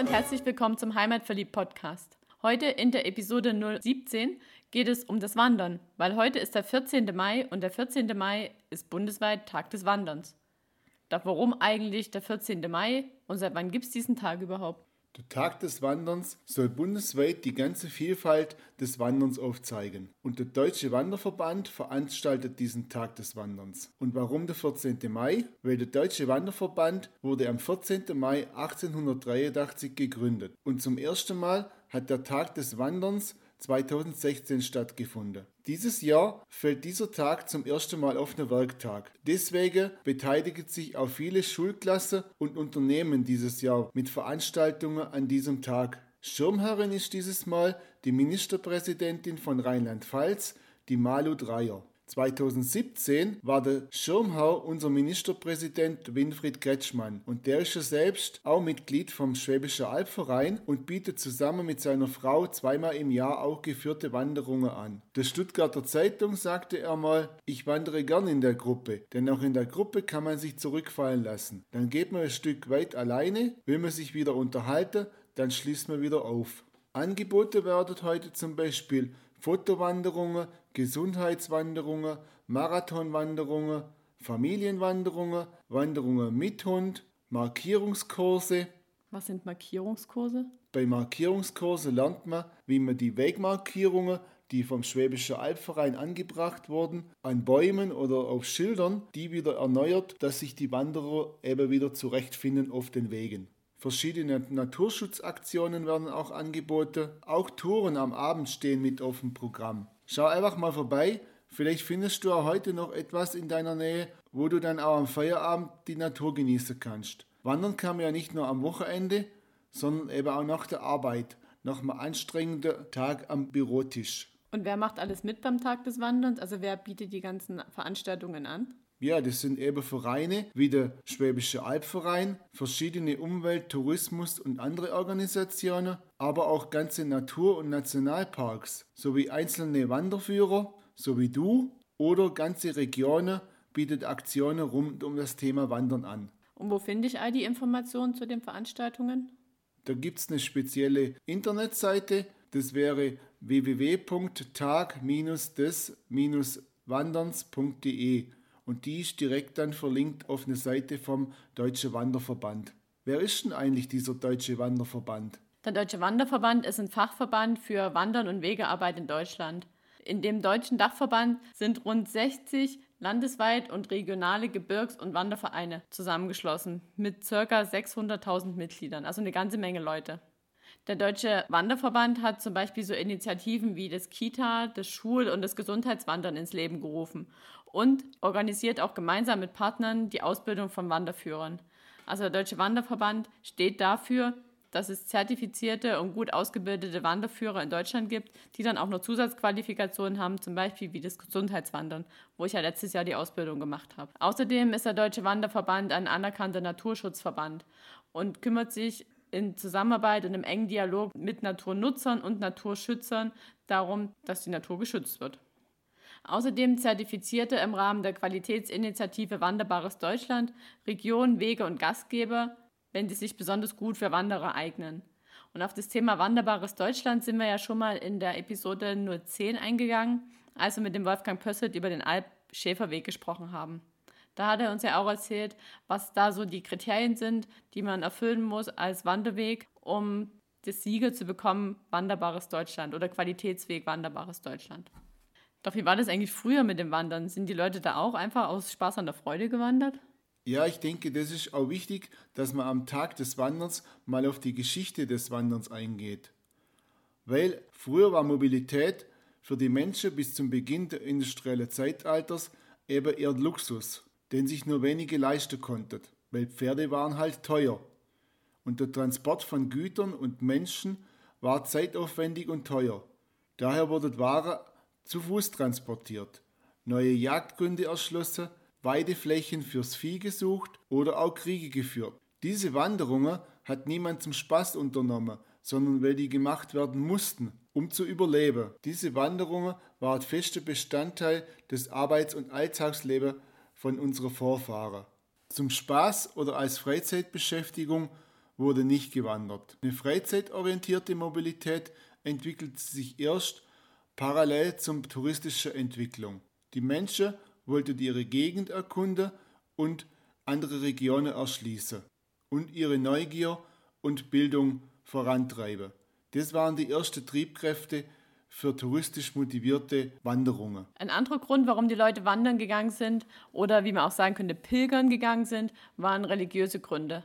und herzlich willkommen zum Heimatverliebt Podcast. Heute in der Episode 017 geht es um das Wandern, weil heute ist der 14. Mai und der 14. Mai ist bundesweit Tag des Wanderns. Doch warum eigentlich der 14. Mai und seit wann gibt es diesen Tag überhaupt? Der Tag des Wanderns soll bundesweit die ganze Vielfalt des Wanderns aufzeigen. Und der Deutsche Wanderverband veranstaltet diesen Tag des Wanderns. Und warum der 14. Mai? Weil der Deutsche Wanderverband wurde am 14. Mai 1883 gegründet. Und zum ersten Mal hat der Tag des Wanderns 2016 stattgefunden. Dieses Jahr fällt dieser Tag zum ersten Mal auf den Werktag. Deswegen beteiligen sich auch viele Schulklassen und Unternehmen dieses Jahr mit Veranstaltungen an diesem Tag. Schirmherrin ist dieses Mal die Ministerpräsidentin von Rheinland-Pfalz, die Malu Dreyer. 2017 war der Schirmherr unser Ministerpräsident Winfried Kretschmann und der ist ja selbst auch Mitglied vom Schwäbischen Albverein und bietet zusammen mit seiner Frau zweimal im Jahr auch geführte Wanderungen an. Der Stuttgarter Zeitung sagte er mal, ich wandere gern in der Gruppe, denn auch in der Gruppe kann man sich zurückfallen lassen. Dann geht man ein Stück weit alleine, will man sich wieder unterhalten, dann schließt man wieder auf. Angebote werden heute zum Beispiel Fotowanderungen, Gesundheitswanderungen, Marathonwanderungen, Familienwanderungen, Wanderungen mit Hund, Markierungskurse. Was sind Markierungskurse? Bei Markierungskurse lernt man, wie man die Wegmarkierungen, die vom Schwäbischen Albverein angebracht wurden, an Bäumen oder auf Schildern, die wieder erneuert, dass sich die Wanderer eben wieder zurechtfinden auf den Wegen. Verschiedene Naturschutzaktionen werden auch angeboten. Auch Touren am Abend stehen mit auf dem Programm. Schau einfach mal vorbei. Vielleicht findest du auch heute noch etwas in deiner Nähe, wo du dann auch am Feierabend die Natur genießen kannst. Wandern kann man ja nicht nur am Wochenende, sondern eben auch nach der Arbeit, nach einem anstrengenden Tag am Bürotisch. Und wer macht alles mit beim Tag des Wanderns? Also wer bietet die ganzen Veranstaltungen an? Ja, das sind eben Vereine wie der Schwäbische Albverein, verschiedene Umwelt-, Tourismus- und andere Organisationen, aber auch ganze Natur- und Nationalparks sowie einzelne Wanderführer, so wie du, oder ganze Regionen bietet Aktionen rund um das Thema Wandern an. Und wo finde ich all die Informationen zu den Veranstaltungen? Da gibt es eine spezielle Internetseite, das wäre www.tag-des-wanderns.de und die ist direkt dann verlinkt auf eine Seite vom Deutsche Wanderverband. Wer ist denn eigentlich dieser Deutsche Wanderverband? Der Deutsche Wanderverband ist ein Fachverband für Wandern und Wegearbeit in Deutschland. In dem deutschen Dachverband sind rund 60 landesweit und regionale Gebirgs- und Wandervereine zusammengeschlossen mit ca. 600.000 Mitgliedern, also eine ganze Menge Leute. Der Deutsche Wanderverband hat zum Beispiel so Initiativen wie das Kita, das Schul- und das Gesundheitswandern ins Leben gerufen und organisiert auch gemeinsam mit Partnern die Ausbildung von Wanderführern. Also der Deutsche Wanderverband steht dafür, dass es zertifizierte und gut ausgebildete Wanderführer in Deutschland gibt, die dann auch noch Zusatzqualifikationen haben, zum Beispiel wie das Gesundheitswandern, wo ich ja letztes Jahr die Ausbildung gemacht habe. Außerdem ist der Deutsche Wanderverband ein anerkannter Naturschutzverband und kümmert sich in Zusammenarbeit und im engen Dialog mit Naturnutzern und Naturschützern darum, dass die Natur geschützt wird. Außerdem zertifizierte im Rahmen der Qualitätsinitiative Wanderbares Deutschland Regionen, Wege und Gastgeber, wenn sie sich besonders gut für Wanderer eignen. Und auf das Thema Wanderbares Deutschland sind wir ja schon mal in der Episode nur 10 eingegangen, als wir mit dem Wolfgang Pösselt über den Alp-Schäferweg gesprochen haben. Da hat er uns ja auch erzählt, was da so die Kriterien sind, die man erfüllen muss als Wanderweg, um das Siegel zu bekommen, Wanderbares Deutschland oder Qualitätsweg Wanderbares Deutschland. Doch wie war das eigentlich früher mit dem Wandern? Sind die Leute da auch einfach aus Spaß an der Freude gewandert? Ja, ich denke, das ist auch wichtig, dass man am Tag des Wanderns mal auf die Geschichte des Wanderns eingeht. Weil früher war Mobilität für die Menschen bis zum Beginn des industriellen Zeitalters eben eher Luxus den sich nur wenige leisten konnten, weil Pferde waren halt teuer. Und der Transport von Gütern und Menschen war zeitaufwendig und teuer. Daher wurden Waren zu Fuß transportiert, neue Jagdgründe erschlossen, Weideflächen fürs Vieh gesucht oder auch Kriege geführt. Diese Wanderungen hat niemand zum Spaß unternommen, sondern weil die gemacht werden mussten, um zu überleben. Diese Wanderungen waren fester Bestandteil des Arbeits- und Alltagslebens von unseren Vorfahren. Zum Spaß oder als Freizeitbeschäftigung wurde nicht gewandert. Eine freizeitorientierte Mobilität entwickelt sich erst parallel zum touristischer Entwicklung. Die Menschen wollten ihre Gegend erkunden und andere Regionen erschließen und ihre Neugier und Bildung vorantreiben. Das waren die ersten Triebkräfte für touristisch motivierte Wanderungen. Ein anderer Grund, warum die Leute wandern gegangen sind oder wie man auch sagen könnte, pilgern gegangen sind, waren religiöse Gründe.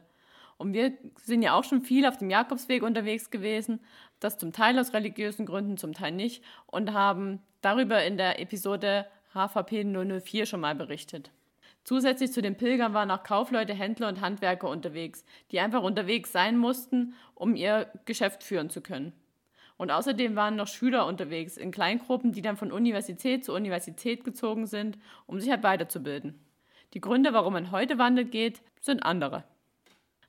Und wir sind ja auch schon viel auf dem Jakobsweg unterwegs gewesen, das zum Teil aus religiösen Gründen, zum Teil nicht, und haben darüber in der Episode HVP 004 schon mal berichtet. Zusätzlich zu den Pilgern waren auch Kaufleute, Händler und Handwerker unterwegs, die einfach unterwegs sein mussten, um ihr Geschäft führen zu können. Und außerdem waren noch Schüler unterwegs in Kleingruppen, die dann von Universität zu Universität gezogen sind, um sich halt weiterzubilden. Die Gründe, warum man heute wandert geht, sind andere.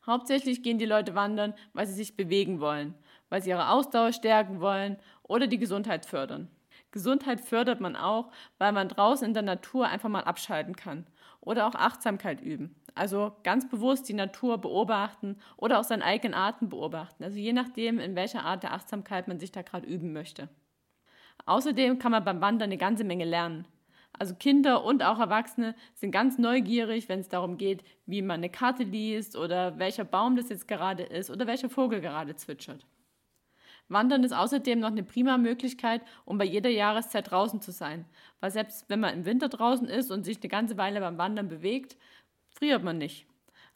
Hauptsächlich gehen die Leute wandern, weil sie sich bewegen wollen, weil sie ihre Ausdauer stärken wollen oder die Gesundheit fördern. Gesundheit fördert man auch, weil man draußen in der Natur einfach mal abschalten kann oder auch Achtsamkeit üben. Also ganz bewusst die Natur beobachten oder auch seinen eigenen Atem beobachten. Also je nachdem, in welcher Art der Achtsamkeit man sich da gerade üben möchte. Außerdem kann man beim Wandern eine ganze Menge lernen. Also Kinder und auch Erwachsene sind ganz neugierig, wenn es darum geht, wie man eine Karte liest oder welcher Baum das jetzt gerade ist oder welcher Vogel gerade zwitschert. Wandern ist außerdem noch eine prima Möglichkeit, um bei jeder Jahreszeit draußen zu sein. Weil selbst wenn man im Winter draußen ist und sich eine ganze Weile beim Wandern bewegt, friert man nicht.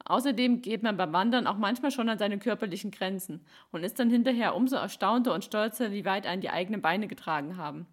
Außerdem geht man beim Wandern auch manchmal schon an seine körperlichen Grenzen und ist dann hinterher umso erstaunter und stolzer, wie weit einen die eigenen Beine getragen haben.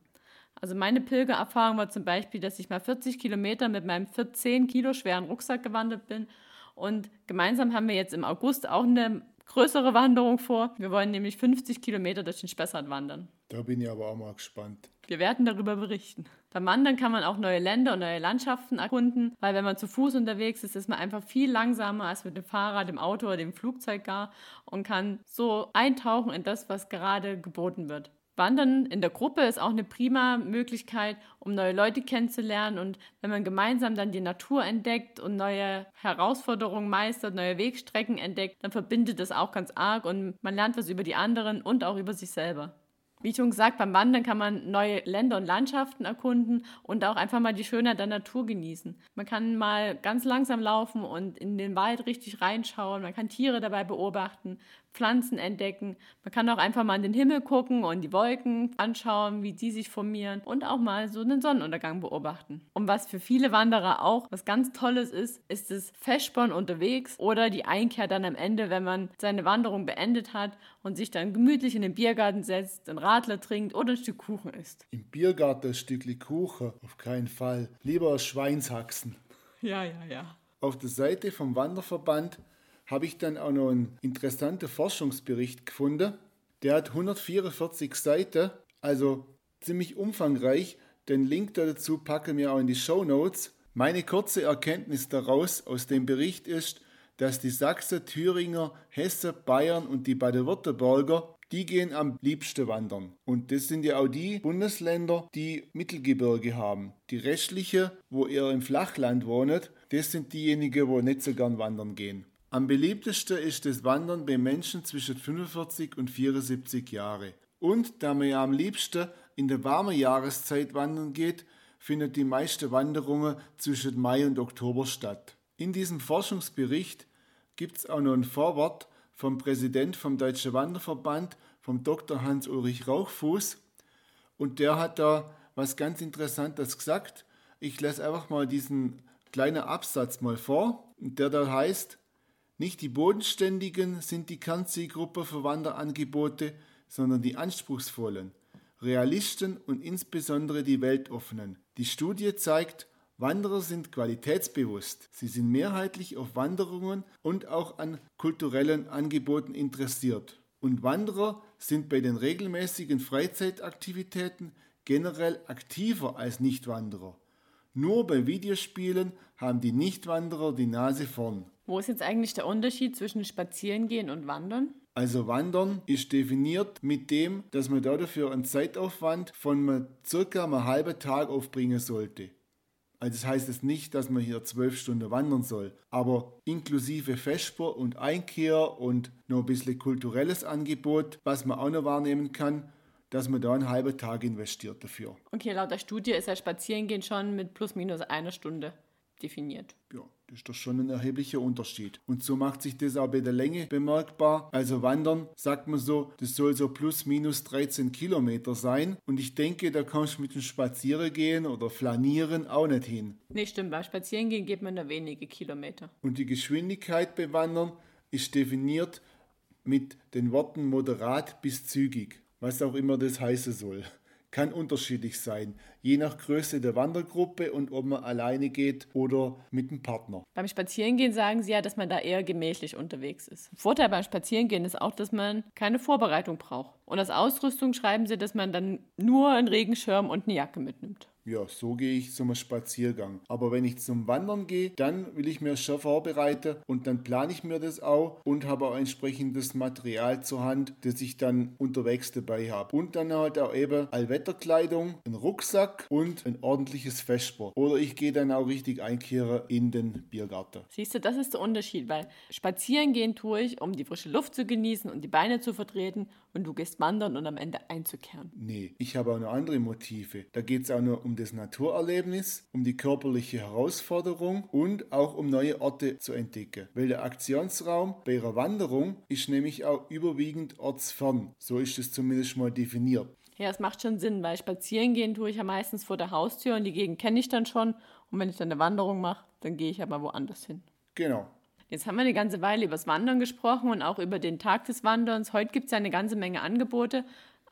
Also meine Pilgererfahrung war zum Beispiel, dass ich mal 40 Kilometer mit meinem 14 Kilo schweren Rucksack gewandert bin und gemeinsam haben wir jetzt im August auch eine größere Wanderung vor. Wir wollen nämlich 50 Kilometer durch den Spessart wandern. Da bin ich aber auch mal gespannt. Wir werden darüber berichten. Beim Wandern kann man auch neue Länder und neue Landschaften erkunden, weil wenn man zu Fuß unterwegs ist, ist man einfach viel langsamer als mit dem Fahrrad, dem Auto oder dem Flugzeug gar und kann so eintauchen in das, was gerade geboten wird. Wandern in der Gruppe ist auch eine prima Möglichkeit, um neue Leute kennenzulernen. Und wenn man gemeinsam dann die Natur entdeckt und neue Herausforderungen meistert, neue Wegstrecken entdeckt, dann verbindet das auch ganz arg und man lernt was über die anderen und auch über sich selber. Wie schon gesagt, beim Wandern kann man neue Länder und Landschaften erkunden und auch einfach mal die Schönheit der Natur genießen. Man kann mal ganz langsam laufen und in den Wald richtig reinschauen. Man kann Tiere dabei beobachten. Pflanzen entdecken. Man kann auch einfach mal in den Himmel gucken und die Wolken anschauen, wie die sich formieren und auch mal so einen Sonnenuntergang beobachten. Und was für viele Wanderer auch was ganz Tolles ist, ist das Festspannen unterwegs oder die Einkehr dann am Ende, wenn man seine Wanderung beendet hat und sich dann gemütlich in den Biergarten setzt, einen Radler trinkt oder ein Stück Kuchen isst. Im Biergarten ein Stückchen Kuchen, auf keinen Fall. Lieber Schweinshaxen. Ja, ja, ja. Auf der Seite vom Wanderverband habe ich dann auch noch einen interessanten Forschungsbericht gefunden. Der hat 144 Seiten, also ziemlich umfangreich. Den Link dazu packen wir auch in die Show Notes. Meine kurze Erkenntnis daraus aus dem Bericht ist, dass die Sachsen, Thüringer, Hessen, Bayern und die Baden-Württemberger, die gehen am liebsten wandern. Und das sind ja auch die Bundesländer, die Mittelgebirge haben. Die restlichen, wo ihr im Flachland wohnt, das sind diejenigen, wo nicht so gern wandern gehen. Am beliebtesten ist das Wandern bei Menschen zwischen 45 und 74 Jahre. Und da man ja am liebsten in der warmen Jahreszeit wandern geht, findet die meiste Wanderungen zwischen Mai und Oktober statt. In diesem Forschungsbericht gibt es auch noch ein Vorwort vom Präsident vom Deutschen Wanderverband, vom Dr. Hans-Ulrich Rauchfuß. Und der hat da was ganz Interessantes gesagt. Ich lese einfach mal diesen kleinen Absatz mal vor, der da heißt, nicht die Bodenständigen sind die Kernzielgruppe für Wanderangebote, sondern die Anspruchsvollen, Realisten und insbesondere die Weltoffenen. Die Studie zeigt, Wanderer sind qualitätsbewusst. Sie sind mehrheitlich auf Wanderungen und auch an kulturellen Angeboten interessiert. Und Wanderer sind bei den regelmäßigen Freizeitaktivitäten generell aktiver als Nichtwanderer. Nur bei Videospielen haben die Nichtwanderer die Nase vorn. Wo ist jetzt eigentlich der Unterschied zwischen Spazierengehen und Wandern? Also Wandern ist definiert mit dem, dass man dafür einen Zeitaufwand von circa einem halben Tag aufbringen sollte. Also das heißt es nicht, dass man hier zwölf Stunden wandern soll, aber inklusive Vesper und Einkehr und noch ein bisschen kulturelles Angebot, was man auch noch wahrnehmen kann, dass man da einen halben Tag investiert dafür. Okay, laut der Studie ist ja Spazierengehen schon mit plus minus einer Stunde definiert. Ja, das ist doch schon ein erheblicher Unterschied. Und so macht sich das auch bei der Länge bemerkbar. Also Wandern, sagt man so, das soll so plus minus 13 Kilometer sein. Und ich denke, da kannst du mit dem Spazierengehen oder Flanieren auch nicht hin. Nee, stimmt. Beim Spazierengehen geht man da wenige Kilometer. Und die Geschwindigkeit beim Wandern ist definiert mit den Worten moderat bis zügig, was auch immer das heißen soll kann unterschiedlich sein, je nach Größe der Wandergruppe und ob man alleine geht oder mit einem Partner. Beim Spazierengehen sagen sie ja, dass man da eher gemächlich unterwegs ist. Vorteil beim Spazierengehen ist auch, dass man keine Vorbereitung braucht. Und als Ausrüstung schreiben sie, dass man dann nur einen Regenschirm und eine Jacke mitnimmt. Ja, so gehe ich zum Spaziergang. Aber wenn ich zum Wandern gehe, dann will ich mir schon vorbereiten und dann plane ich mir das auch und habe auch entsprechendes Material zur Hand, das ich dann unterwegs dabei habe. Und dann halt auch eben Allwetterkleidung, einen Rucksack und ein ordentliches Festsport. Oder ich gehe dann auch richtig einkehren in den Biergarten. Siehst du, das ist der Unterschied, weil spazieren gehen tue ich, um die frische Luft zu genießen und die Beine zu vertreten und du gehst wandern und am Ende einzukehren. Nee, ich habe auch noch andere Motive. Da geht es auch nur um das Naturerlebnis, um die körperliche Herausforderung und auch um neue Orte zu entdecken. Weil der Aktionsraum bei ihrer Wanderung ist nämlich auch überwiegend ortsfern. So ist es zumindest mal definiert. Ja, es macht schon Sinn, weil spazieren gehen tue ich ja meistens vor der Haustür und die Gegend kenne ich dann schon. Und wenn ich dann eine Wanderung mache, dann gehe ich aber woanders hin. Genau. Jetzt haben wir eine ganze Weile über das Wandern gesprochen und auch über den Tag des Wanderns. Heute gibt es ja eine ganze Menge Angebote.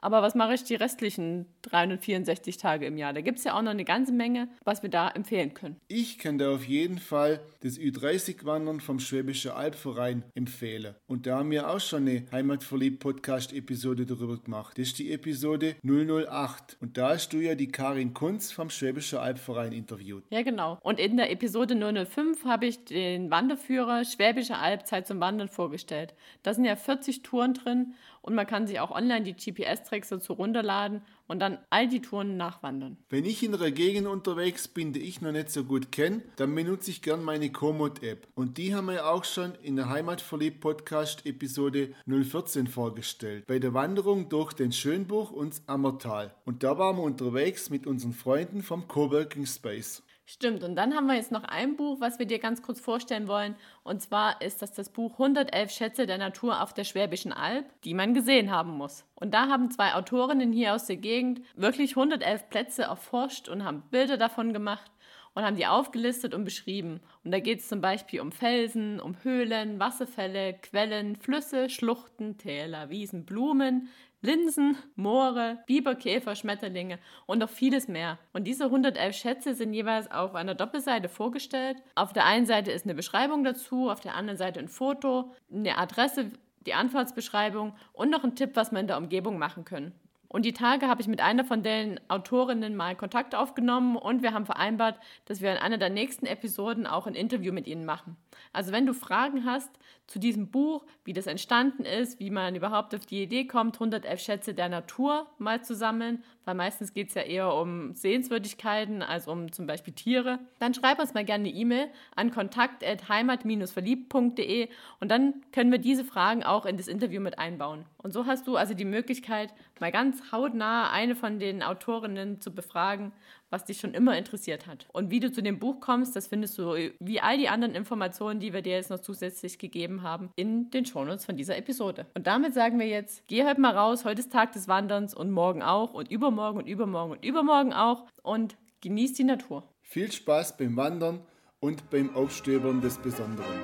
Aber was mache ich die restlichen 364 Tage im Jahr? Da gibt es ja auch noch eine ganze Menge, was wir da empfehlen können. Ich kann da auf jeden Fall das Ü30-Wandern vom Schwäbischen Albverein empfehlen. Und da haben wir auch schon eine Heimatverliebt-Podcast-Episode darüber gemacht. Das ist die Episode 008. Und da hast du ja die Karin Kunz vom Schwäbischen Albverein interviewt. Ja, genau. Und in der Episode 005 habe ich den Wanderführer Schwäbische Albzeit zum Wandern vorgestellt. Da sind ja 40 Touren drin und man kann sich auch online die GPS-Tracks dazu runterladen und dann all die Touren nachwandern. Wenn ich in einer Gegend unterwegs bin, die ich noch nicht so gut kenne, dann benutze ich gern meine Komoot-App. Und die haben wir auch schon in der Heimatverliebt Podcast Episode 014 vorgestellt. Bei der Wanderung durch den Schönbuch und das Ammertal. Und da waren wir unterwegs mit unseren Freunden vom Coworking Space. Stimmt, und dann haben wir jetzt noch ein Buch, was wir dir ganz kurz vorstellen wollen. Und zwar ist das das Buch 111 Schätze der Natur auf der Schwäbischen Alb, die man gesehen haben muss. Und da haben zwei Autorinnen hier aus der Gegend wirklich 111 Plätze erforscht und haben Bilder davon gemacht und haben die aufgelistet und beschrieben. Und da geht es zum Beispiel um Felsen, um Höhlen, Wasserfälle, Quellen, Flüsse, Schluchten, Täler, Wiesen, Blumen, Linsen, Moore, Biberkäfer, Schmetterlinge und noch vieles mehr. Und diese 111 Schätze sind jeweils auf einer Doppelseite vorgestellt. Auf der einen Seite ist eine Beschreibung dazu, auf der anderen Seite ein Foto, eine Adresse, die Anfahrtsbeschreibung und noch ein Tipp, was man in der Umgebung machen können. Und die Tage habe ich mit einer von den Autorinnen mal Kontakt aufgenommen und wir haben vereinbart, dass wir in einer der nächsten Episoden auch ein Interview mit ihnen machen. Also wenn du Fragen hast zu diesem Buch, wie das entstanden ist, wie man überhaupt auf die Idee kommt, 111 Schätze der Natur mal zu sammeln, weil meistens geht es ja eher um Sehenswürdigkeiten als um zum Beispiel Tiere, dann schreib uns mal gerne eine E-Mail an kontakt.heimat-verliebt.de und dann können wir diese Fragen auch in das Interview mit einbauen. Und so hast du also die Möglichkeit, mal ganz hautnah eine von den Autorinnen zu befragen, was dich schon immer interessiert hat. Und wie du zu dem Buch kommst, das findest du wie all die anderen Informationen, die wir dir jetzt noch zusätzlich gegeben haben, in den Shownotes von dieser Episode. Und damit sagen wir jetzt, geh heute mal raus, heute ist Tag des Wanderns und morgen auch und übermorgen und übermorgen und übermorgen auch und genieß die Natur. Viel Spaß beim Wandern und beim Aufstöbern des Besonderen.